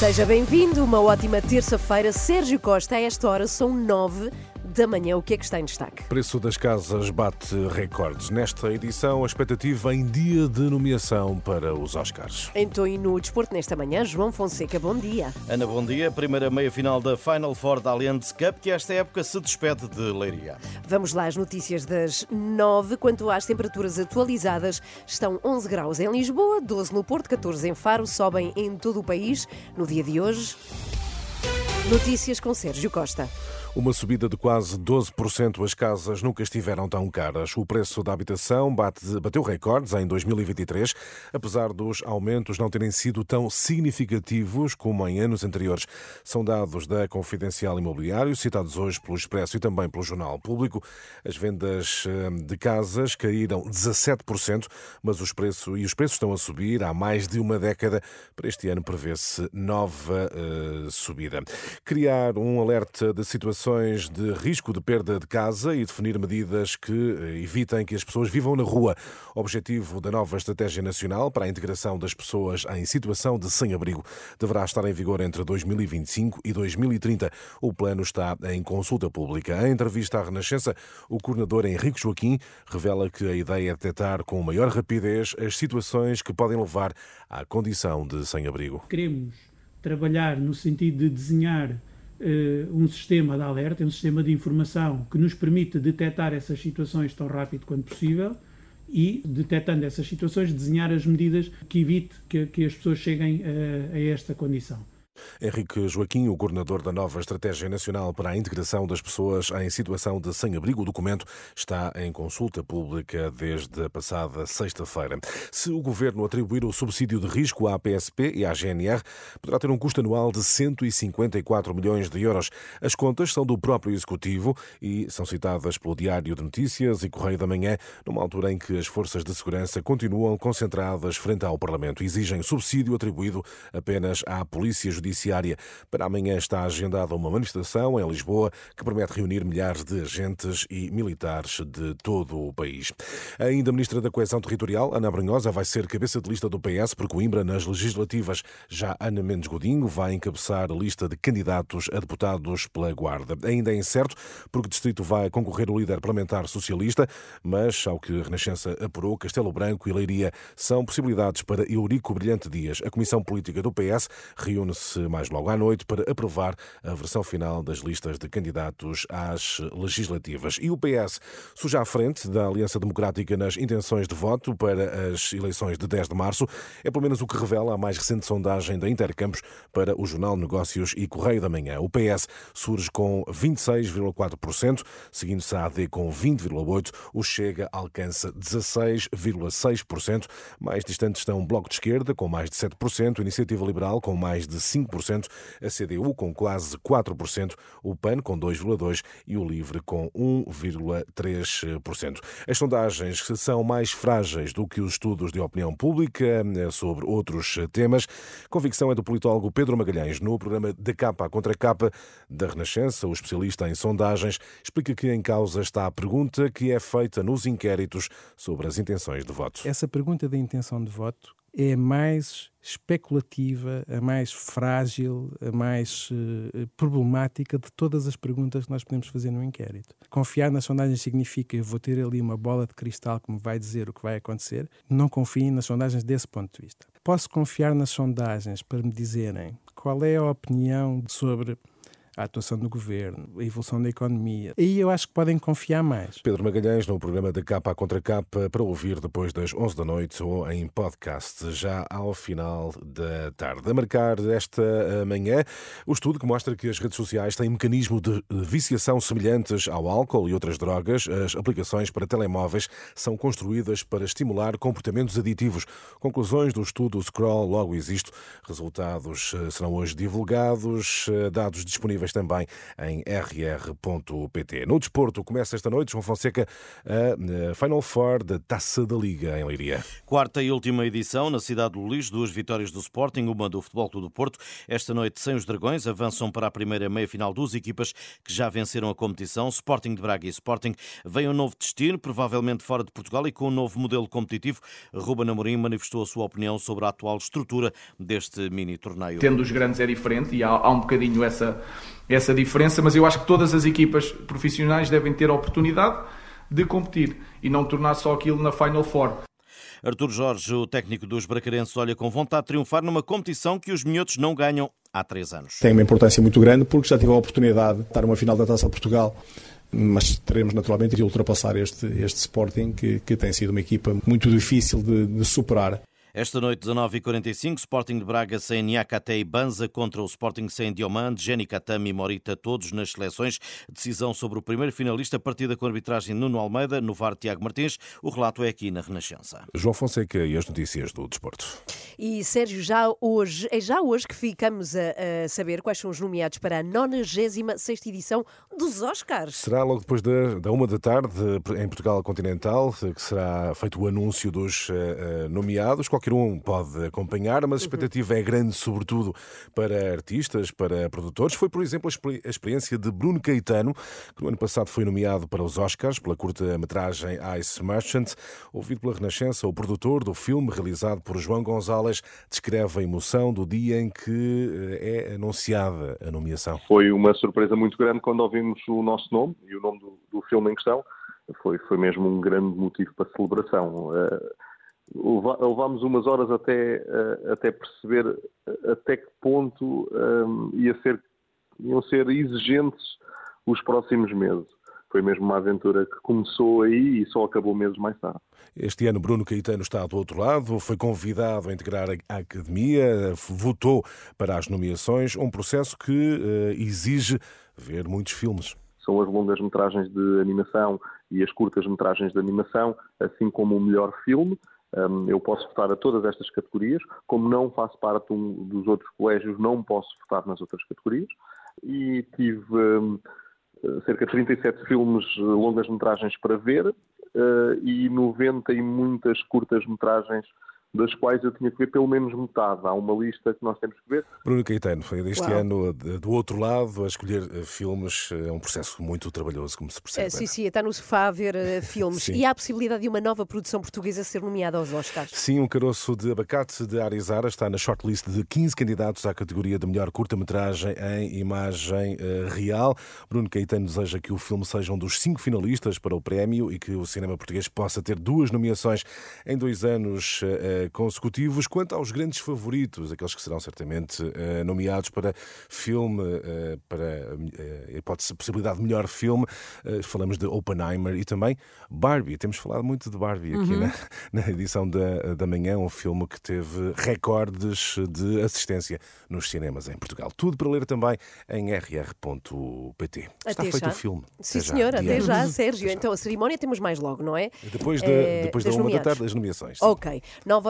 Seja bem-vindo, uma ótima terça-feira. Sérgio Costa, a esta hora são nove da manhã. O que é que está em destaque? Preço das casas bate recordes. Nesta edição, a expectativa em dia de nomeação para os Oscars. Então, e no desporto nesta manhã, João Fonseca, bom dia. Ana, bom dia. Primeira meia-final da Final Four da Allianz Cup, que esta época se despede de Leiria. Vamos lá às notícias das nove. Quanto às temperaturas atualizadas, estão 11 graus em Lisboa, 12 no Porto, 14 em Faro, sobem em todo o país no dia de hoje. Notícias com Sérgio Costa. Uma subida de quase 12%. As casas nunca estiveram tão caras. O preço da habitação bate, bateu recordes em 2023, apesar dos aumentos não terem sido tão significativos como em anos anteriores. São dados da Confidencial Imobiliário, citados hoje pelo Expresso e também pelo Jornal Público. As vendas eh, de casas caíram 17%, mas os preços e os preços estão a subir há mais de uma década. Para este ano prevê-se nova uh, subida. Criar um alerta de situações de risco de perda de casa e definir medidas que eh, evitem que as pessoas vivam na rua. Objetivo da nova Estratégia Nacional para a Integração das Pessoas em Situação de Sem-Abrigo deverá estar em vigor entre 2025 e 2030. O plano está em consulta pública. Em entrevista à Renascença, o coordenador Henrique Joaquim revela que a ideia é detectar com maior rapidez as situações que podem levar à condição de sem-abrigo. Queremos trabalhar no sentido de desenhar uh, um sistema de alerta, um sistema de informação que nos permita detectar essas situações tão rápido quanto possível e, detectando essas situações, desenhar as medidas que evite que, que as pessoas cheguem a, a esta condição. Henrique Joaquim, o coordenador da nova Estratégia Nacional para a Integração das Pessoas em Situação de Sem-Abrigo. O documento está em consulta pública desde a passada sexta-feira. Se o governo atribuir o subsídio de risco à PSP e à GNR, poderá ter um custo anual de 154 milhões de euros. As contas são do próprio Executivo e são citadas pelo Diário de Notícias e Correio da Manhã, numa altura em que as forças de segurança continuam concentradas frente ao Parlamento. Exigem subsídio atribuído apenas à Polícia Judiciária Judiciária. Para amanhã está agendada uma manifestação em Lisboa que promete reunir milhares de agentes e militares de todo o país. Ainda a Ministra da Coesão Territorial, Ana Brunhosa, vai ser cabeça de lista do PS por Coimbra nas legislativas. Já Ana Mendes Godinho vai encabeçar a lista de candidatos a deputados pela Guarda. Ainda é incerto porque o distrito vai concorrer o líder parlamentar socialista, mas, ao que a Renascença apurou, Castelo Branco e Leiria são possibilidades para Eurico Brilhante Dias. A Comissão Política do PS reúne-se mais logo à noite para aprovar a versão final das listas de candidatos às legislativas. E o PS surge à frente da Aliança Democrática nas intenções de voto para as eleições de 10 de março. É pelo menos o que revela a mais recente sondagem da Intercampos para o Jornal Negócios e Correio da Manhã. O PS surge com 26,4%, seguindo-se a AD com 20,8%, o Chega alcança 16,6%. Mais distantes estão o Bloco de Esquerda, com mais de 7%, a Iniciativa Liberal, com mais de 5%, 5%, a CDU com quase 4%, o PAN com 2,2% e o LIVRE com 1,3%. As sondagens são mais frágeis do que os estudos de opinião pública eh, sobre outros temas. Convicção é do politólogo Pedro Magalhães no programa Da Capa contra Capa da Renascença. O especialista em sondagens explica que em causa está a pergunta que é feita nos inquéritos sobre as intenções de voto. Essa pergunta da intenção de voto é mais especulativa, a mais frágil, a mais uh, problemática de todas as perguntas que nós podemos fazer no inquérito. Confiar nas sondagens significa eu vou ter ali uma bola de cristal que me vai dizer o que vai acontecer. Não confiem nas sondagens desse ponto de vista. Posso confiar nas sondagens para me dizerem qual é a opinião sobre a atuação do governo, a evolução da economia. Aí eu acho que podem confiar mais. Pedro Magalhães, no programa da Capa contra Capa, para ouvir depois das 11 da noite ou em podcast, já ao final da tarde. A marcar esta eh, manhã, o estudo que mostra que as redes sociais têm mecanismo de viciação semelhantes ao álcool e outras drogas. As aplicações para telemóveis são construídas para estimular comportamentos aditivos. Conclusões do estudo Scroll Logo Existo. Resultados eh, serão hoje divulgados, eh, dados disponíveis também em rr.pt. No desporto, começa esta noite, João Fonseca, a Final Four da Taça da Liga em Leiria. Quarta e última edição na cidade do Luís, duas vitórias do Sporting, uma do Futebol Clube do Porto. Esta noite, sem os Dragões, avançam para a primeira meia-final duas equipas que já venceram a competição. Sporting de Braga e Sporting vem um novo destino, provavelmente fora de Portugal e com um novo modelo competitivo. Ruben Amorim manifestou a sua opinião sobre a atual estrutura deste mini torneio. Tendo os grandes é diferente e há, há um bocadinho essa, essa diferença, mas eu acho que todas as equipas profissionais devem ter a oportunidade de competir e não tornar só aquilo na Final Four. Artur Jorge, o técnico dos Bracarenses, olha com vontade de triunfar numa competição que os minhotos não ganham há três anos. Tem uma importância muito grande porque já tive a oportunidade de estar numa final da Taça de Portugal mas teremos naturalmente de ultrapassar este, este Sporting, que, que tem sido uma equipa muito difícil de, de superar. Esta noite, 19h45, Sporting de Braga sem Niakate e Banza contra o Sporting sem Diomande, Jenny Katami e Morita, todos nas seleções. Decisão sobre o primeiro finalista, partida com arbitragem Nuno Almeida, no VAR Tiago Martins. O relato é aqui na Renascença. João Fonseca e as notícias do desporto. E Sérgio, já hoje, é já hoje que ficamos a, a saber quais são os nomeados para a 96 edição dos Oscars. Será logo depois da, da uma da tarde, em Portugal Continental, que será feito o anúncio dos uh, nomeados qualquer um pode acompanhar, mas a expectativa é grande, sobretudo para artistas, para produtores. Foi, por exemplo, a experiência de Bruno Caetano, que no ano passado foi nomeado para os Oscars pela curta-metragem Ice Merchant. Ouvido pela Renascença, o produtor do filme, realizado por João Gonzalez, descreve a emoção do dia em que eh, é anunciada a nomeação. Foi uma surpresa muito grande quando ouvimos o nosso nome e o nome do, do filme em questão. Foi, foi mesmo um grande motivo para celebração. Uh, levámos umas horas até, eh, até perceber eh, até que ponto um, ia ser, iam ser exigentes os próximos meses. Foi mesmo uma aventura que começou aí e só acabou meses mais tarde. Este ano, Bruno Caetano está do outro lado, foi convidado a integrar a academia, votou para as nomeações, um processo que uh, exige ver muitos filmes. São as longas-metragens de animação e as curtas-metragens de animação, assim como o melhor filme. Eu posso votar a todas estas categorias, como não faço parte dos outros colégios, não posso votar nas outras categorias. E tive cerca de 37 filmes eh, longas-metragens para ver eh, e 90 e muitas curtas-metragens das quais eu tinha que ver pelo menos metade. Há uma lista que nós temos que ver. Bruno Caetano, foi deste Uau. ano do outro lado a escolher eh, filmes. É um processo muito trabalhoso, como se percebe. É, sim, sim, está no sofá a ver uh, filmes. e há a possibilidade de uma nova produção portuguesa ser nomeada aos Oscars? Sim, um caroço de abacate de Arizara está na shortlist de 15 candidatos à categoria de melhor curta-metragem em imagem uh, real. Bruno Caetano deseja que o filme seja um dos cinco finalistas para o prémio e que o cinema português possa ter duas nomeações em dois anos. Uh, consecutivos. Quanto aos grandes favoritos, aqueles que serão certamente uh, nomeados para filme, uh, para uh, hipótese, possibilidade de melhor filme, falamos de Oppenheimer e também Barbie. Temos falado muito de Barbie aqui uhum. na, na, edição da, da manhã, um filme que teve recordes de assistência nos cinemas em Portugal. Tudo para ler também em rr.pt. Está feito o filme. Sim, até senhora, já, até já, Sérgio. Até já. Então a cerimónia temos mais logo, não é? Depois, de, é, depois da uma da tarde, as nomeações. Sim. Ok. 9